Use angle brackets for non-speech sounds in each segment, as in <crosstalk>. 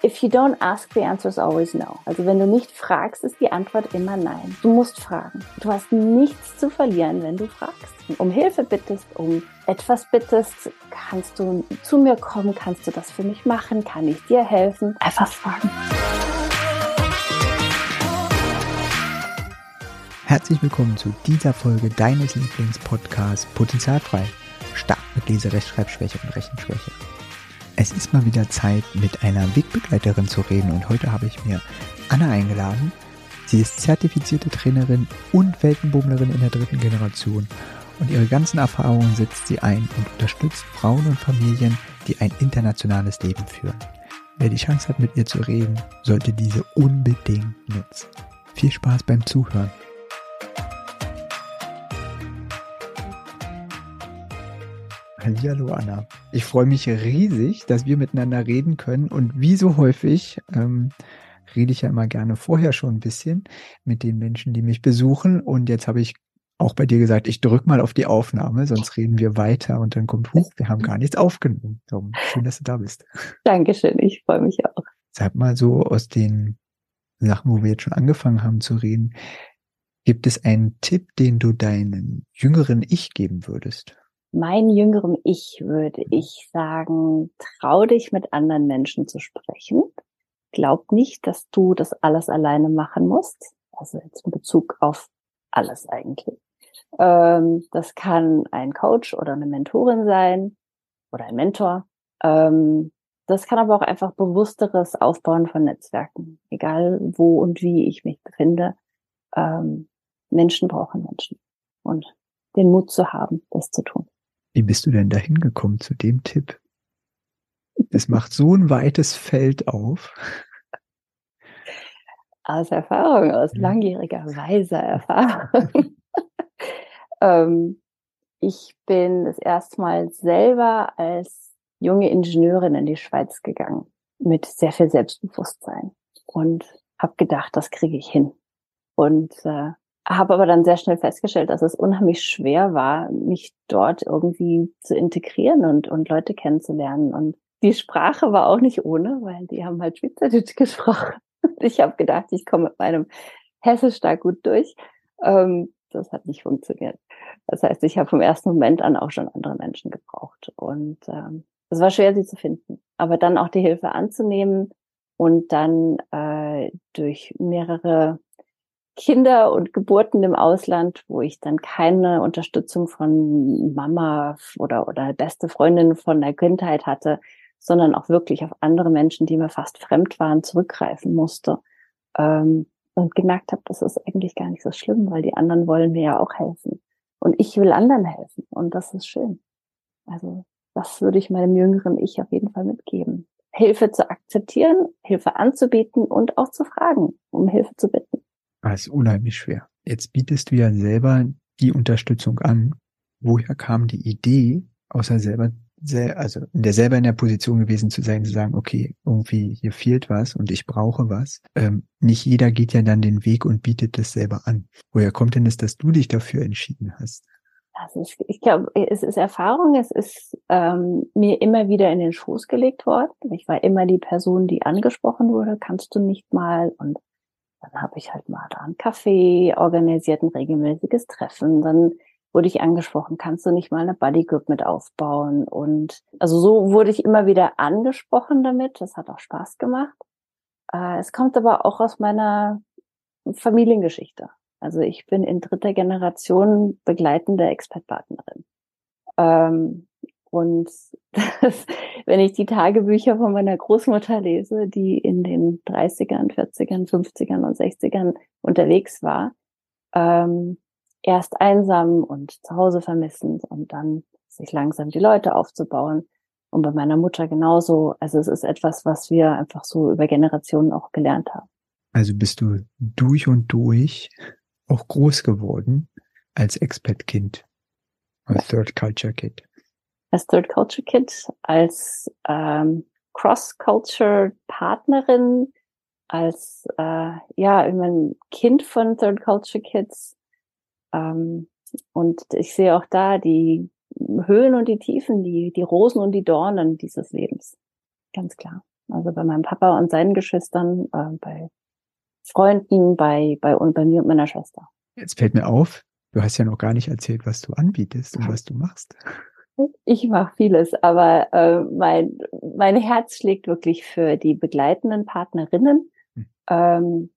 If you don't ask, the answer is always no. Also wenn du nicht fragst, ist die Antwort immer nein. Du musst fragen. Du hast nichts zu verlieren, wenn du fragst. Um Hilfe bittest, um etwas bittest, kannst du zu mir kommen, kannst du das für mich machen, kann ich dir helfen. Einfach fragen. Herzlich willkommen zu dieser Folge deines Lieblingspodcasts Potenzialfrei. Stark mit Lese, Rechtschreibschwäche und Rechenschwäche. Es ist mal wieder Zeit, mit einer Wegbegleiterin zu reden und heute habe ich mir Anna eingeladen. Sie ist zertifizierte Trainerin und Weltenbummlerin in der dritten Generation und ihre ganzen Erfahrungen setzt sie ein und unterstützt Frauen und Familien, die ein internationales Leben führen. Wer die Chance hat, mit ihr zu reden, sollte diese unbedingt nutzen. Viel Spaß beim Zuhören. Hallo Anna. Ich freue mich riesig, dass wir miteinander reden können. Und wie so häufig ähm, rede ich ja immer gerne vorher schon ein bisschen mit den Menschen, die mich besuchen. Und jetzt habe ich auch bei dir gesagt, ich drücke mal auf die Aufnahme, sonst reden wir weiter und dann kommt, huch, wir haben gar nichts aufgenommen. So, schön, dass du da bist. Dankeschön, ich freue mich auch. Sag mal so aus den Sachen, wo wir jetzt schon angefangen haben zu reden, gibt es einen Tipp, den du deinen jüngeren Ich geben würdest? Mein jüngerem Ich würde ich sagen, trau dich mit anderen Menschen zu sprechen. Glaub nicht, dass du das alles alleine machen musst. Also jetzt in Bezug auf alles eigentlich. Ähm, das kann ein Coach oder eine Mentorin sein oder ein Mentor. Ähm, das kann aber auch einfach bewussteres Aufbauen von Netzwerken, egal wo und wie ich mich befinde. Ähm, Menschen brauchen Menschen und den Mut zu haben, das zu tun. Wie bist du denn dahin gekommen zu dem Tipp? Es macht so ein weites Feld auf. Aus Erfahrung, aus langjähriger, weiser Erfahrung. <laughs> ähm, ich bin das erste Mal selber als junge Ingenieurin in die Schweiz gegangen, mit sehr viel Selbstbewusstsein und habe gedacht, das kriege ich hin. Und äh, habe aber dann sehr schnell festgestellt, dass es unheimlich schwer war, mich dort irgendwie zu integrieren und, und Leute kennenzulernen. Und die Sprache war auch nicht ohne, weil die haben halt Schweizerdeutsch <laughs> gesprochen. Ich habe gedacht, ich komme mit meinem Hessisch da gut durch. Ähm, das hat nicht funktioniert. Das heißt, ich habe vom ersten Moment an auch schon andere Menschen gebraucht. Und ähm, es war schwer, sie zu finden. Aber dann auch die Hilfe anzunehmen und dann äh, durch mehrere Kinder und Geburten im Ausland, wo ich dann keine Unterstützung von Mama oder, oder beste Freundin von der Kindheit hatte, sondern auch wirklich auf andere Menschen, die mir fast fremd waren, zurückgreifen musste. Ähm, und gemerkt habe, das ist eigentlich gar nicht so schlimm, weil die anderen wollen mir ja auch helfen. Und ich will anderen helfen. Und das ist schön. Also das würde ich meinem jüngeren Ich auf jeden Fall mitgeben. Hilfe zu akzeptieren, Hilfe anzubieten und auch zu fragen, um Hilfe zu bitten. Das ah, ist unheimlich schwer. Jetzt bietest du ja selber die Unterstützung an. Woher kam die Idee, außer selber, also in der selber in der Position gewesen zu sein, zu sagen, okay, irgendwie hier fehlt was und ich brauche was. Ähm, nicht jeder geht ja dann den Weg und bietet das selber an. Woher kommt denn das, dass du dich dafür entschieden hast? Also ich, ich glaube, es ist Erfahrung, es ist ähm, mir immer wieder in den Schoß gelegt worden. Ich war immer die Person, die angesprochen wurde, kannst du nicht mal und dann habe ich halt mal da einen Kaffee organisiert, ein regelmäßiges Treffen. Dann wurde ich angesprochen, kannst du nicht mal eine Buddy Group mit aufbauen? Und also so wurde ich immer wieder angesprochen damit. Das hat auch Spaß gemacht. Äh, es kommt aber auch aus meiner Familiengeschichte. Also ich bin in dritter Generation begleitende Expertpartnerin. Ähm, und <laughs> das, wenn ich die Tagebücher von meiner Großmutter lese, die in den 30ern, 40ern, 50ern und 60ern unterwegs war, ähm, erst einsam und zu Hause vermissend und dann sich langsam die Leute aufzubauen. Und bei meiner Mutter genauso. Also es ist etwas, was wir einfach so über Generationen auch gelernt haben. Also bist du durch und durch auch groß geworden als Expat-Kind, als Third Culture Kid als Third Culture Kid, als ähm, Cross-Culture-Partnerin, als äh, ja, ein Kind von Third Culture Kids. Ähm, und ich sehe auch da die Höhen und die Tiefen, die, die Rosen und die Dornen dieses Lebens. Ganz klar. Also bei meinem Papa und seinen Geschwistern, äh, bei Freunden, bei, bei, und bei mir und meiner Schwester. Jetzt fällt mir auf, du hast ja noch gar nicht erzählt, was du anbietest und was du machst. Ich mache vieles, aber äh, mein, mein Herz schlägt wirklich für die begleitenden Partnerinnen, hm. ähm,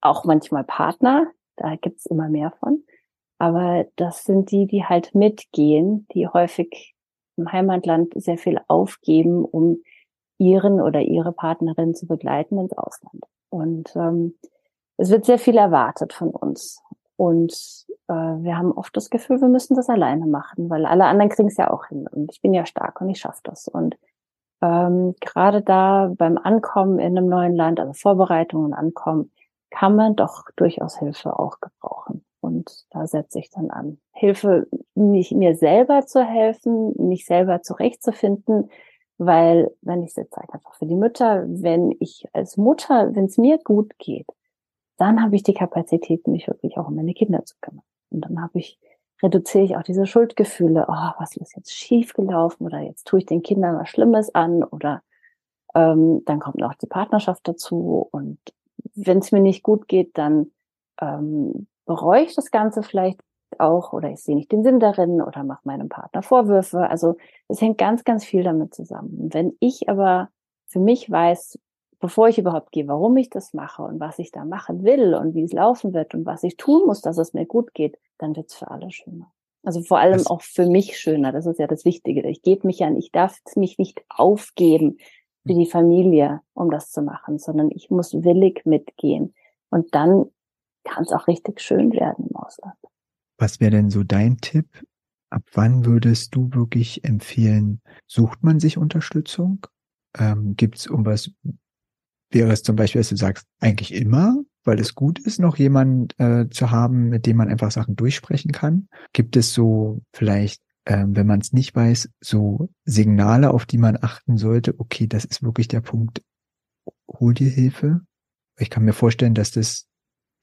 auch manchmal Partner, da gibt's immer mehr von. Aber das sind die, die halt mitgehen, die häufig im Heimatland sehr viel aufgeben, um ihren oder ihre Partnerin zu begleiten ins Ausland. Und ähm, es wird sehr viel erwartet von uns. Und äh, wir haben oft das Gefühl, wir müssen das alleine machen, weil alle anderen kriegen es ja auch hin. Und ich bin ja stark und ich schaffe das. Und ähm, gerade da beim Ankommen in einem neuen Land, also Vorbereitungen Ankommen, kann man doch durchaus Hilfe auch gebrauchen. Und da setze ich dann an. Hilfe, mich mir selber zu helfen, mich selber zurechtzufinden, weil, wenn ich es jetzt sage, einfach für die Mütter, wenn ich als Mutter, wenn es mir gut geht, dann habe ich die Kapazität, mich wirklich auch um meine Kinder zu kümmern. Und dann habe ich, reduziere ich auch diese Schuldgefühle, oh, was ist jetzt schiefgelaufen oder jetzt tue ich den Kindern was Schlimmes an oder ähm, dann kommt auch die Partnerschaft dazu und wenn es mir nicht gut geht, dann ähm, bereue ich das Ganze vielleicht auch oder ich sehe nicht den Sinn darin oder mache meinem Partner Vorwürfe. Also es hängt ganz, ganz viel damit zusammen. Wenn ich aber für mich weiß, bevor ich überhaupt gehe, warum ich das mache und was ich da machen will und wie es laufen wird und was ich tun muss, dass es mir gut geht, dann wird es für alle schöner. Also vor allem das auch für mich schöner. Das ist ja das Wichtige. Ich gebe mich an, ich darf mich nicht aufgeben für die Familie, um das zu machen, sondern ich muss willig mitgehen. Und dann kann es auch richtig schön werden im Ausland. Was wäre denn so dein Tipp? Ab wann würdest du wirklich empfehlen, sucht man sich Unterstützung? Ähm, Gibt es um was, wäre es zum Beispiel, dass du sagst, eigentlich immer, weil es gut ist, noch jemanden äh, zu haben, mit dem man einfach Sachen durchsprechen kann? Gibt es so vielleicht, ähm, wenn man es nicht weiß, so Signale, auf die man achten sollte? Okay, das ist wirklich der Punkt, hol dir Hilfe. Ich kann mir vorstellen, dass das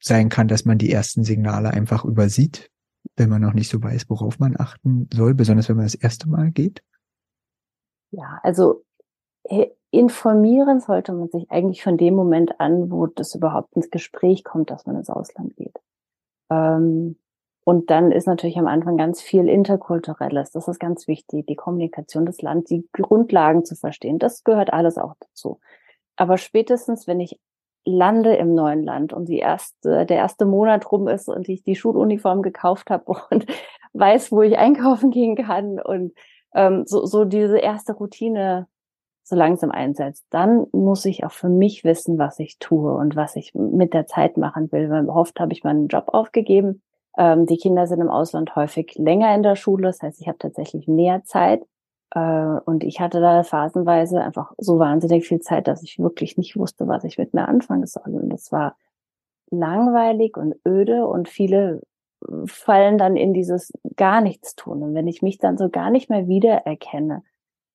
sein kann, dass man die ersten Signale einfach übersieht, wenn man noch nicht so weiß, worauf man achten soll, besonders wenn man das erste Mal geht? Ja, also informieren sollte man sich eigentlich von dem Moment an, wo das überhaupt ins Gespräch kommt, dass man ins Ausland geht. Ähm, und dann ist natürlich am Anfang ganz viel Interkulturelles. Das ist ganz wichtig. Die Kommunikation des Landes, die Grundlagen zu verstehen. Das gehört alles auch dazu. Aber spätestens, wenn ich lande im neuen Land und die erste, der erste Monat rum ist und ich die Schuluniform gekauft habe <laughs> und weiß, wo ich einkaufen gehen kann und ähm, so, so diese erste Routine so langsam einsetzt, dann muss ich auch für mich wissen, was ich tue und was ich mit der Zeit machen will. Weil oft habe ich meinen Job aufgegeben. Ähm, die Kinder sind im Ausland häufig länger in der Schule, das heißt, ich habe tatsächlich mehr Zeit. Äh, und ich hatte da phasenweise einfach so wahnsinnig viel Zeit, dass ich wirklich nicht wusste, was ich mit mir anfangen soll. Und das war langweilig und öde und viele fallen dann in dieses gar nichts tun. Und wenn ich mich dann so gar nicht mehr wiedererkenne,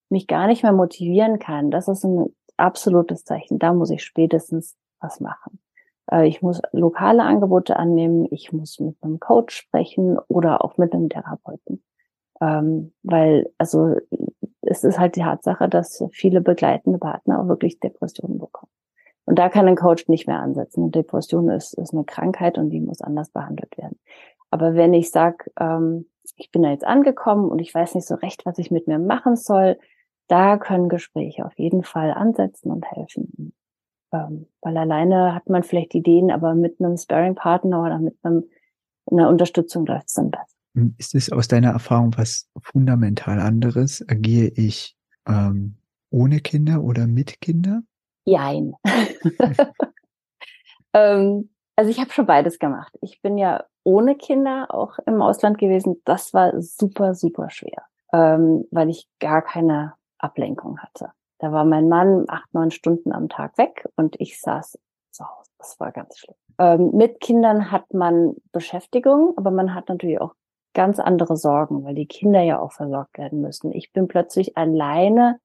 mich gar nicht mehr motivieren kann, das ist ein absolutes Zeichen. Da muss ich spätestens was machen. Äh, ich muss lokale Angebote annehmen, ich muss mit einem Coach sprechen oder auch mit einem Therapeuten. Ähm, weil, also es ist halt die Tatsache, dass viele begleitende Partner auch wirklich Depressionen bekommen. Und da kann ein Coach nicht mehr ansetzen. Und Depression ist, ist eine Krankheit und die muss anders behandelt werden. Aber wenn ich sage, ähm, ich bin da jetzt angekommen und ich weiß nicht so recht, was ich mit mir machen soll, da können Gespräche auf jeden Fall ansetzen und helfen. Ähm, weil alleine hat man vielleicht Ideen, aber mit einem Sparing-Partner oder mit einem, einer Unterstützung läuft es dann besser. Ist es aus deiner Erfahrung was fundamental anderes? Agiere ich ähm, ohne Kinder oder mit Kinder? Jein. <laughs> ähm, also ich habe schon beides gemacht. Ich bin ja ohne Kinder auch im Ausland gewesen. Das war super, super schwer, ähm, weil ich gar keine Ablenkung hatte. Da war mein Mann acht, neun Stunden am Tag weg und ich saß zu Hause. Das war ganz schlimm. Ähm, mit Kindern hat man Beschäftigung, aber man hat natürlich auch ganz andere Sorgen, weil die Kinder ja auch versorgt werden müssen. Ich bin plötzlich alleine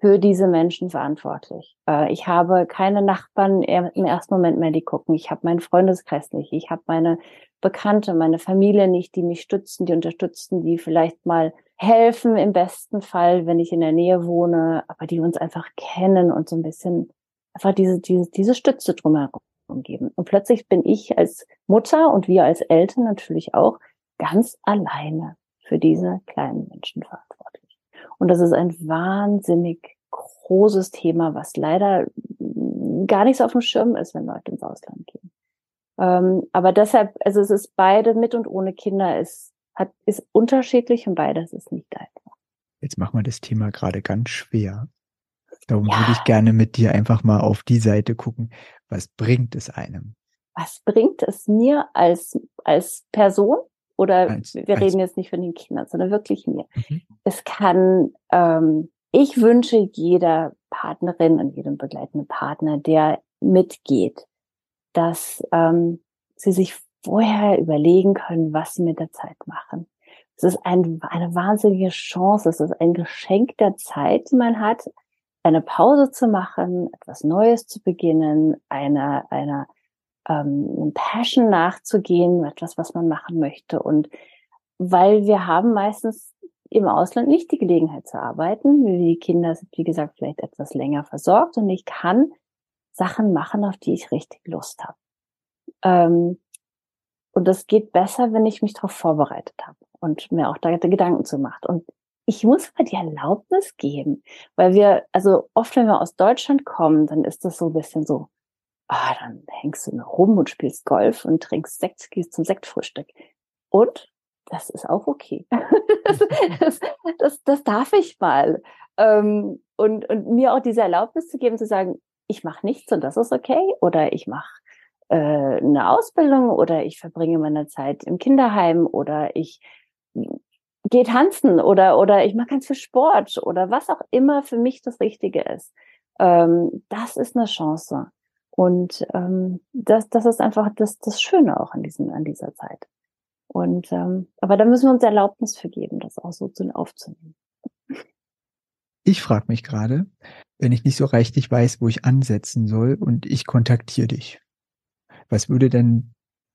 für diese Menschen verantwortlich. Äh, ich habe keine Nachbarn im ersten Moment mehr, die gucken. Ich habe meinen Freundeskreis nicht. Ich habe meine Bekannte, meine Familie nicht, die mich stützen, die unterstützen, die vielleicht mal helfen im besten Fall, wenn ich in der Nähe wohne, aber die uns einfach kennen und so ein bisschen einfach diese, diese, diese Stütze drumherum geben. Und plötzlich bin ich als Mutter und wir als Eltern natürlich auch ganz alleine für diese kleinen Menschen verantwortlich. Und das ist ein wahnsinnig großes Thema, was leider gar nicht so auf dem Schirm ist, wenn Leute ins Ausland gehen. Ähm, aber deshalb, also es ist beide mit und ohne Kinder ist, hat, ist unterschiedlich und beides ist nicht einfach. Jetzt machen wir das Thema gerade ganz schwer. Darum ja. würde ich gerne mit dir einfach mal auf die Seite gucken. Was bringt es einem? Was bringt es mir als, als Person? Oder als, wir reden jetzt nicht von den Kindern, sondern wirklich mir. Mhm. Es kann, ähm, ich wünsche jeder Partnerin und jedem begleitenden Partner, der mitgeht, dass ähm, sie sich vorher überlegen können, was sie mit der Zeit machen. Es ist ein, eine wahnsinnige Chance, es ist ein Geschenk der Zeit, die man hat, eine Pause zu machen, etwas Neues zu beginnen, einer einer ähm, Passion nachzugehen, etwas, was man machen möchte. Und weil wir haben meistens im Ausland nicht die Gelegenheit zu arbeiten, die Kinder sind, wie gesagt, vielleicht etwas länger versorgt und ich kann Sachen machen, auf die ich richtig Lust habe. Ähm, und das geht besser, wenn ich mich darauf vorbereitet habe und mir auch da Gedanken zu macht. Und ich muss mal die Erlaubnis geben, weil wir, also oft, wenn wir aus Deutschland kommen, dann ist das so ein bisschen so, ah, dann hängst du nur rum und spielst Golf und trinkst Sekt, gehst zum Sektfrühstück. Und das ist auch okay. <laughs> das, das, das, das, darf ich mal. Ähm, und, und mir auch diese Erlaubnis zu geben, zu sagen, ich mache nichts und das ist okay. Oder ich mache äh, eine Ausbildung oder ich verbringe meine Zeit im Kinderheim oder ich gehe tanzen oder, oder ich mache ganz viel Sport oder was auch immer für mich das Richtige ist. Ähm, das ist eine Chance. Und ähm, das, das ist einfach das, das Schöne auch an, diesen, an dieser Zeit. Und ähm, aber da müssen wir uns Erlaubnis für geben, das auch so zu, aufzunehmen. Ich frage mich gerade, wenn ich nicht so richtig weiß, wo ich ansetzen soll und ich kontaktiere dich. Was würde denn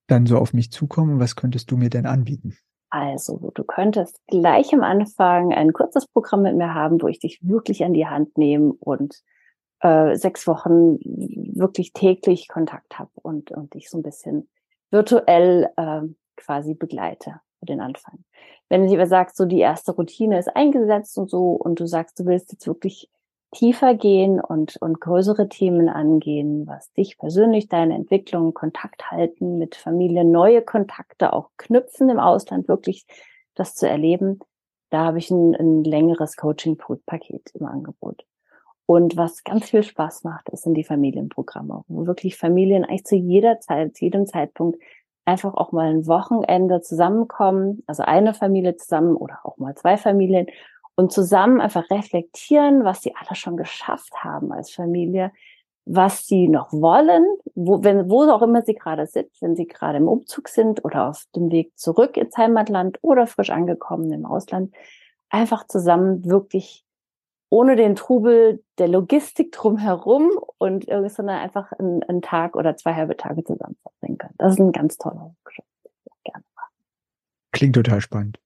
dann so auf mich zukommen was könntest du mir denn anbieten? Also, du könntest gleich am Anfang ein kurzes Programm mit mir haben, wo ich dich wirklich an die Hand nehme und äh, sechs Wochen wirklich täglich Kontakt habe und, und dich so ein bisschen virtuell äh, quasi begleite für den Anfang. Wenn du aber sagst, so die erste Routine ist eingesetzt und so und du sagst, du willst jetzt wirklich tiefer gehen und, und größere Themen angehen, was dich persönlich, deine Entwicklung, Kontakt halten mit Familie, neue Kontakte auch knüpfen im Ausland, wirklich das zu erleben. Da habe ich ein, ein längeres Coaching-Paket im Angebot. Und was ganz viel Spaß macht, ist sind die Familienprogramme, wo wirklich Familien eigentlich zu jeder Zeit, zu jedem Zeitpunkt einfach auch mal ein Wochenende zusammenkommen, also eine Familie zusammen oder auch mal zwei Familien und zusammen einfach reflektieren, was sie alle schon geschafft haben als Familie, was sie noch wollen, wo, wenn, wo auch immer sie gerade sind, wenn sie gerade im Umzug sind oder auf dem Weg zurück ins Heimatland oder frisch angekommen im Ausland, einfach zusammen wirklich ohne den Trubel der Logistik drumherum und sondern einfach einen, einen Tag oder zwei halbe Tage zusammen verbringen können. Das ist ein ganz toller Workshop. Gerne Klingt total spannend.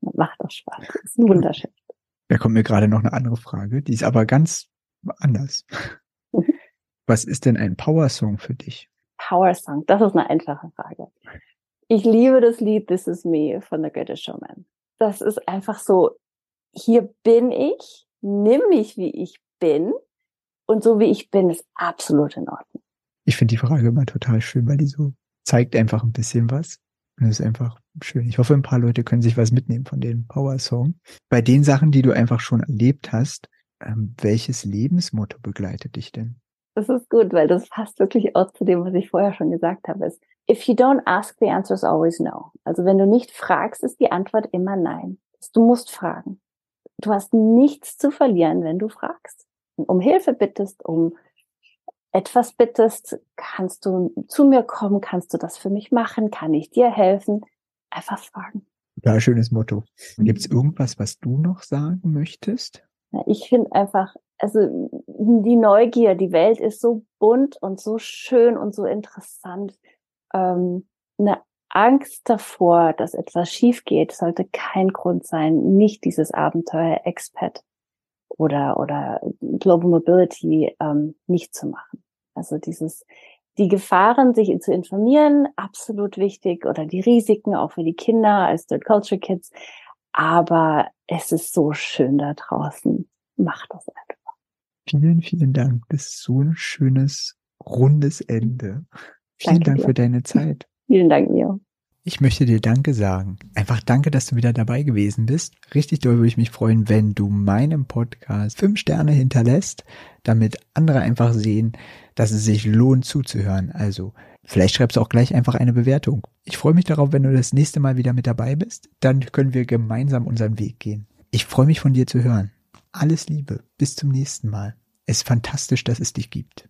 Macht auch Spaß. Das ist wunderschön. Da kommt mir gerade noch eine andere Frage, die ist aber ganz anders. Mhm. <laughs> Was ist denn ein Power-Song für dich? Power-Song, das ist eine einfache Frage. Ich liebe das Lied This Is Me von The Greatest Showman. Das ist einfach so, hier bin ich, nimm mich, wie ich bin. Und so wie ich bin, ist absolut in Ordnung. Ich finde die Frage immer total schön, weil die so zeigt einfach ein bisschen was. Und das ist einfach schön. Ich hoffe, ein paar Leute können sich was mitnehmen von dem Power Song. Bei den Sachen, die du einfach schon erlebt hast, ähm, welches Lebensmotto begleitet dich denn? Das ist gut, weil das passt wirklich auch zu dem, was ich vorher schon gesagt habe. Ist, if you don't ask, the answer is always no. Also wenn du nicht fragst, ist die Antwort immer nein. Du musst fragen. Du hast nichts zu verlieren, wenn du fragst. Um Hilfe bittest, um etwas bittest, kannst du zu mir kommen, kannst du das für mich machen, kann ich dir helfen? Einfach fragen. Ja, schönes Motto. Gibt es irgendwas, was du noch sagen möchtest? Ich finde einfach, also die Neugier, die Welt ist so bunt und so schön und so interessant. Ähm, eine Angst davor, dass etwas schief geht, sollte kein Grund sein, nicht dieses Abenteuer Expat oder, oder Global Mobility ähm, nicht zu machen. Also dieses, die Gefahren, sich zu informieren, absolut wichtig oder die Risiken auch für die Kinder als Third Culture Kids. Aber es ist so schön da draußen. Macht das einfach. Vielen, vielen Dank. Das ist so ein schönes, rundes Ende. Vielen Danke Dank dir. für deine Zeit. <laughs> Vielen Dank, Mio. Ich möchte dir Danke sagen. Einfach danke, dass du wieder dabei gewesen bist. Richtig doll würde ich mich freuen, wenn du meinem Podcast fünf Sterne hinterlässt, damit andere einfach sehen, dass es sich lohnt zuzuhören. Also vielleicht schreibst du auch gleich einfach eine Bewertung. Ich freue mich darauf, wenn du das nächste Mal wieder mit dabei bist. Dann können wir gemeinsam unseren Weg gehen. Ich freue mich von dir zu hören. Alles Liebe. Bis zum nächsten Mal. Es ist fantastisch, dass es dich gibt.